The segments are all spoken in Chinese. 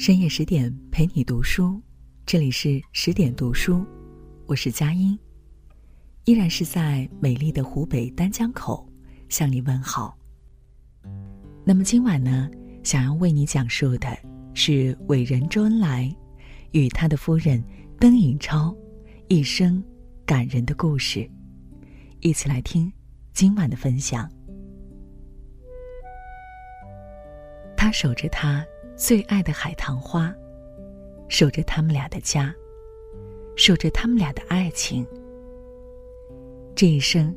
深夜十点陪你读书，这里是十点读书，我是佳音，依然是在美丽的湖北丹江口向你问好。那么今晚呢，想要为你讲述的是伟人周恩来与他的夫人邓颖超一生感人的故事，一起来听今晚的分享。他守着他最爱的海棠花，守着他们俩的家，守着他们俩的爱情。这一生，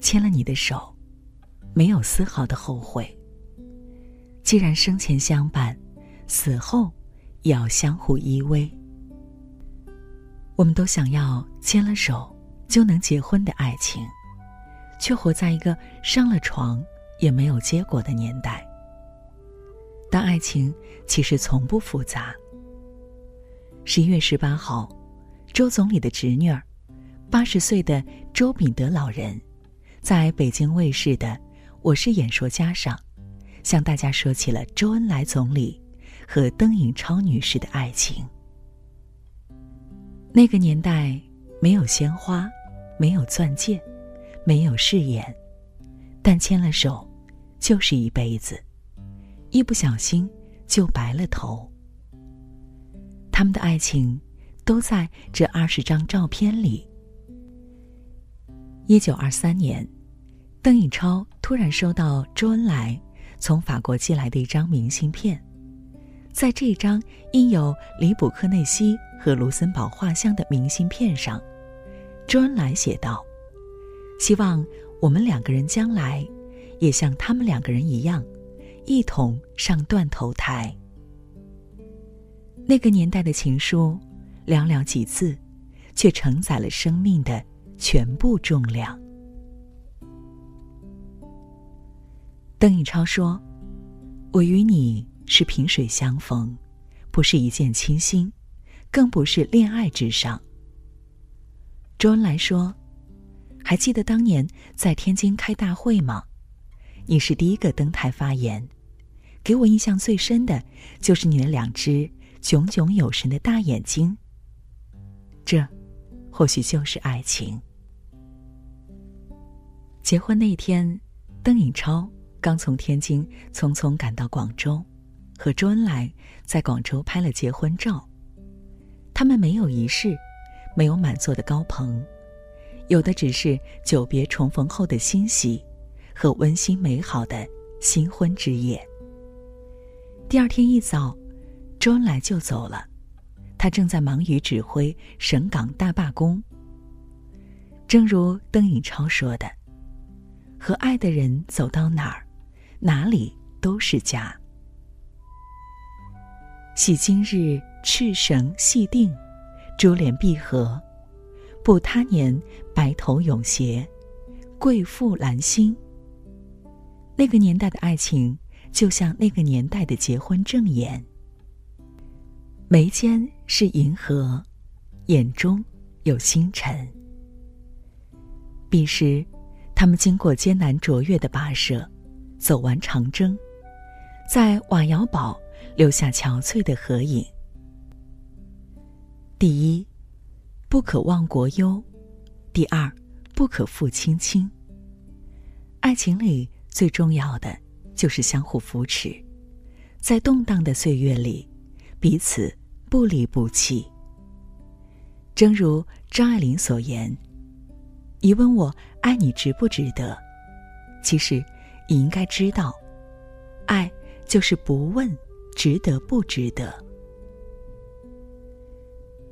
牵了你的手，没有丝毫的后悔。既然生前相伴，死后也要相互依偎。我们都想要牵了手就能结婚的爱情，却活在一个上了床也没有结果的年代。但爱情其实从不复杂。十一月十八号，周总理的侄女儿，八十岁的周秉德老人，在北京卫视的《我是演说家》上，向大家说起了周恩来总理和邓颖超女士的爱情。那个年代没有鲜花，没有钻戒，没有誓言，但牵了手，就是一辈子。一不小心就白了头。他们的爱情都在这二十张照片里。一九二三年，邓颖超突然收到周恩来从法国寄来的一张明信片，在这张印有里卜克内西和卢森堡画像的明信片上，周恩来写道：“希望我们两个人将来也像他们两个人一样。”一同上断头台。那个年代的情书，寥寥几字，却承载了生命的全部重量。邓颖超说：“我与你是萍水相逢，不是一见倾心，更不是恋爱至上。”周恩来说：“还记得当年在天津开大会吗？你是第一个登台发言。”给我印象最深的，就是你的两只炯炯有神的大眼睛。这，或许就是爱情。结婚那天，邓颖超刚从天津匆匆赶到广州，和周恩来在广州拍了结婚照。他们没有仪式，没有满座的高朋，有的只是久别重逢后的欣喜，和温馨美好的新婚之夜。第二天一早，周恩来就走了，他正在忙于指挥省港大罢工。正如邓颖超说的：“和爱的人走到哪儿，哪里都是家。”喜今日赤绳系定，珠联璧合；不他年白头永偕，贵妇兰心。那个年代的爱情。就像那个年代的结婚证言，眉间是银河，眼中有星辰。彼时，他们经过艰难卓越的跋涉，走完长征，在瓦窑堡留下憔悴的合影。第一，不可忘国忧；第二，不可负卿卿。爱情里最重要的。就是相互扶持，在动荡的岁月里，彼此不离不弃。正如张爱玲所言：“你问我爱你值不值得？其实，你应该知道，爱就是不问值得不值得。”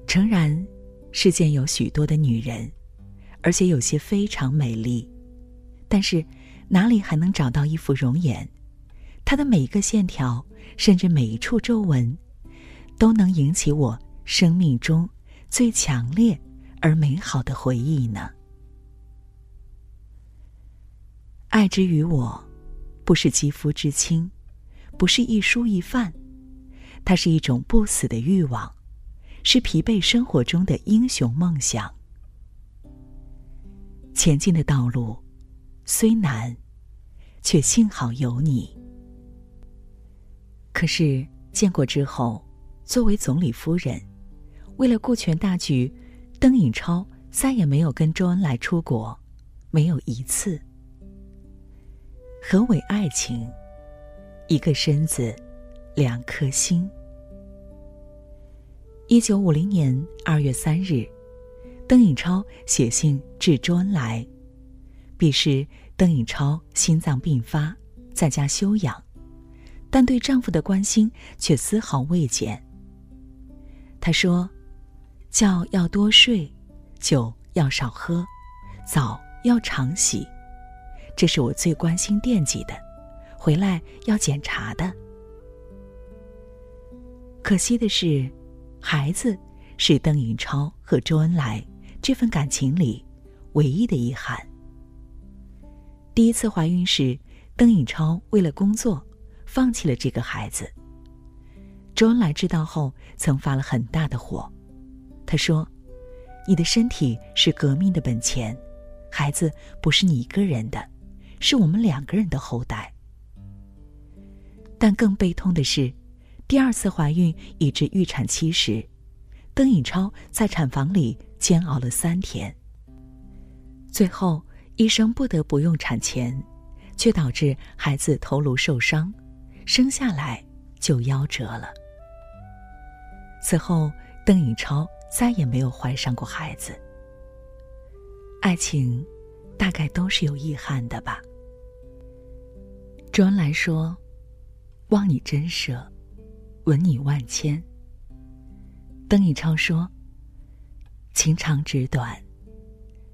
诚然，世间有许多的女人，而且有些非常美丽，但是。哪里还能找到一副容颜？她的每一个线条，甚至每一处皱纹，都能引起我生命中最强烈而美好的回忆呢。爱之于我，不是肌肤之亲，不是一蔬一饭，它是一种不死的欲望，是疲惫生活中的英雄梦想。前进的道路虽难。却幸好有你。可是见过之后，作为总理夫人，为了顾全大局，邓颖超再也没有跟周恩来出国，没有一次。何为爱情？一个身子，两颗心。一九五零年二月三日，邓颖超写信致周恩来，彼时邓颖超心脏病发，在家休养。但对丈夫的关心却丝毫未减。她说：“觉要多睡，酒要少喝，澡要常洗，这是我最关心惦记的。回来要检查的。可惜的是，孩子是邓颖超和周恩来这份感情里唯一的遗憾。第一次怀孕时，邓颖超为了工作。”放弃了这个孩子。周恩来知道后，曾发了很大的火。他说：“你的身体是革命的本钱，孩子不是你一个人的，是我们两个人的后代。”但更悲痛的是，第二次怀孕已至预产期时，邓颖超在产房里煎熬了三天。最后，医生不得不用产钳，却导致孩子头颅受伤。生下来就夭折了。此后，邓颖超再也没有怀上过孩子。爱情，大概都是有遗憾的吧。周恩来说：“望你真舍，吻你万千。”邓颖超说：“情长纸短，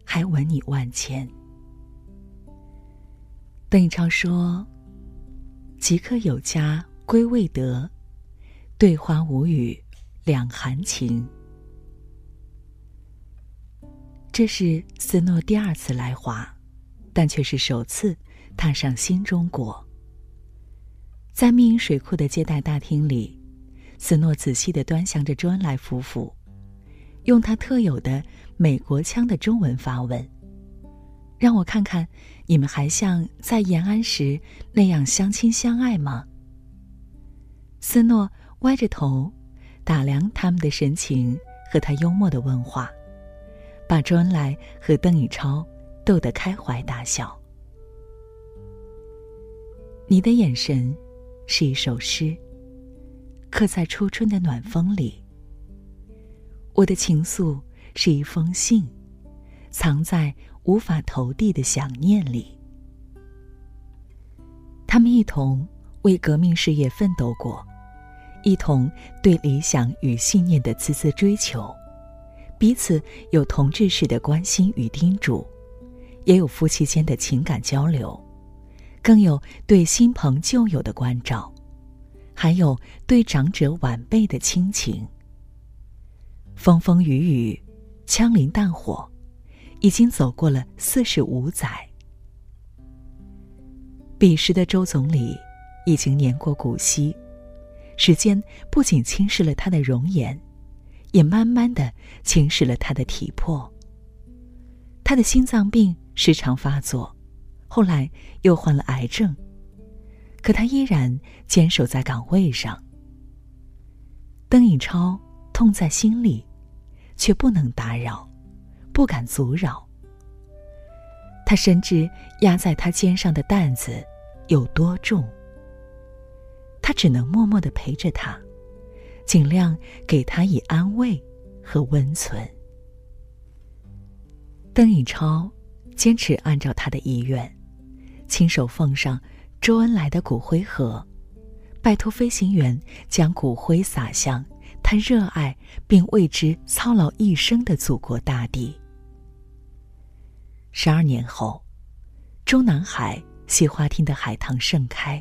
还吻你万千。”邓颖超说。即刻有家归未得，对花无语两含情。这是斯诺第二次来华，但却是首次踏上新中国。在密云水库的接待大厅里，斯诺仔细的端详着周恩来夫妇，用他特有的美国腔的中文发问。让我看看，你们还像在延安时那样相亲相爱吗？斯诺歪着头，打量他们的神情和他幽默的问话，把周恩来和邓颖超逗得开怀大笑。你的眼神，是一首诗，刻在初春的暖风里。我的情愫是一封信，藏在。无法投递的想念里，他们一同为革命事业奋斗过，一同对理想与信念的孜孜追求，彼此有同志式的关心与叮嘱，也有夫妻间的情感交流，更有对新朋旧友的关照，还有对长者晚辈的亲情。风风雨雨，枪林弹火。已经走过了四十五载，彼时的周总理已经年过古稀，时间不仅侵蚀了他的容颜，也慢慢的侵蚀了他的体魄。他的心脏病时常发作，后来又患了癌症，可他依然坚守在岗位上。邓颖超痛在心里，却不能打扰。不敢阻扰。他深知压在他肩上的担子有多重，他只能默默的陪着他，尽量给他以安慰和温存。邓颖超坚持按照他的意愿，亲手奉上周恩来的骨灰盒，拜托飞行员将骨灰撒向他热爱并为之操劳一生的祖国大地。十二年后，中南海西花厅的海棠盛开，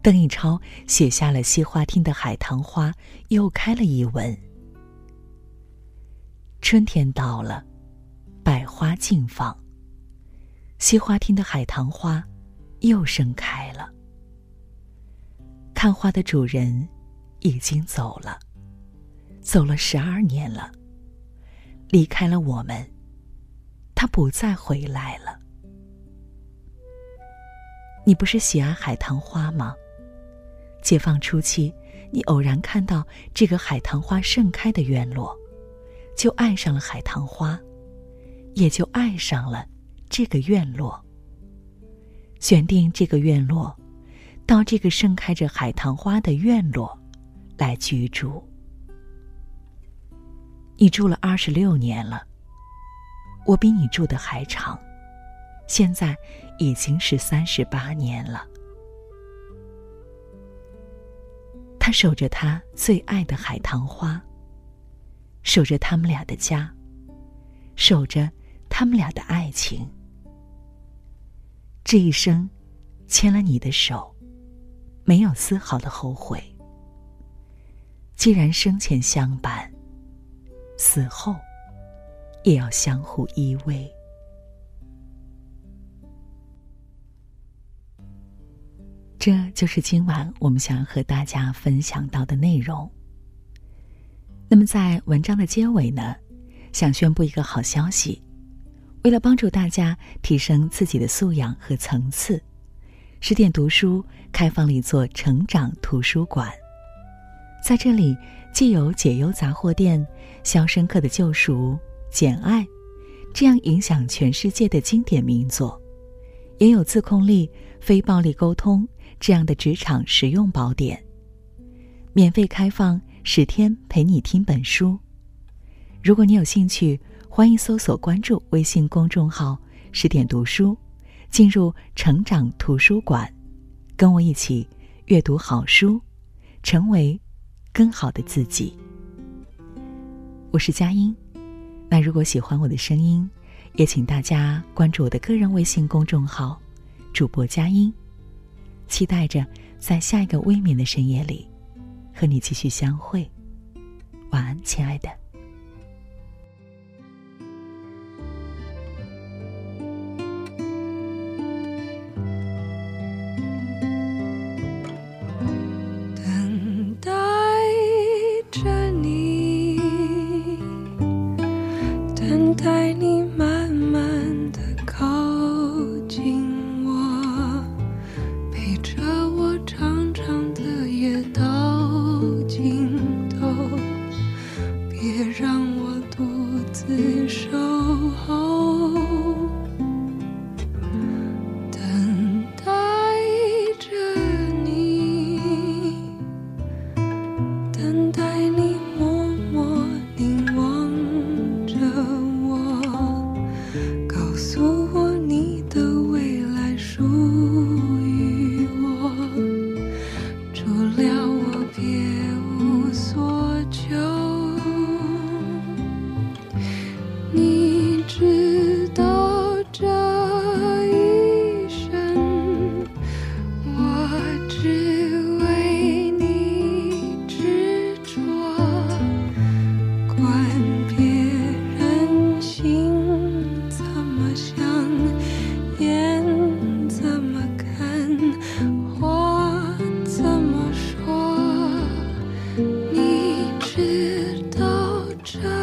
邓颖超写下了《西花厅的海棠花又开了》一文。春天到了，百花竞放，西花厅的海棠花又盛开了。看花的主人已经走了，走了十二年了，离开了我们。他不再回来了。你不是喜爱海棠花吗？解放初期，你偶然看到这个海棠花盛开的院落，就爱上了海棠花，也就爱上了这个院落。选定这个院落，到这个盛开着海棠花的院落来居住。你住了二十六年了，我比你住的还长，现在已经是三十八年了。他守着他最爱的海棠花，守着他们俩的家，守着他们俩的爱情。这一生，牵了你的手，没有丝毫的后悔。既然生前相伴，死后也要相互依偎。这就是今晚我们想要和大家分享到的内容。那么，在文章的结尾呢，想宣布一个好消息：为了帮助大家提升自己的素养和层次，十点读书开放了一座成长图书馆。在这里，既有解忧杂货店、《肖申克的救赎》、《简爱》这样影响全世界的经典名作，也有自控力、非暴力沟通。这样的职场实用宝典，免费开放十天陪你听本书。如果你有兴趣，欢迎搜索关注微信公众号“十点读书”，进入成长图书馆，跟我一起阅读好书，成为更好的自己。我是佳音，那如果喜欢我的声音，也请大家关注我的个人微信公众号“主播佳音”。期待着在下一个微眠的深夜里，和你继续相会。晚安，亲爱的。这。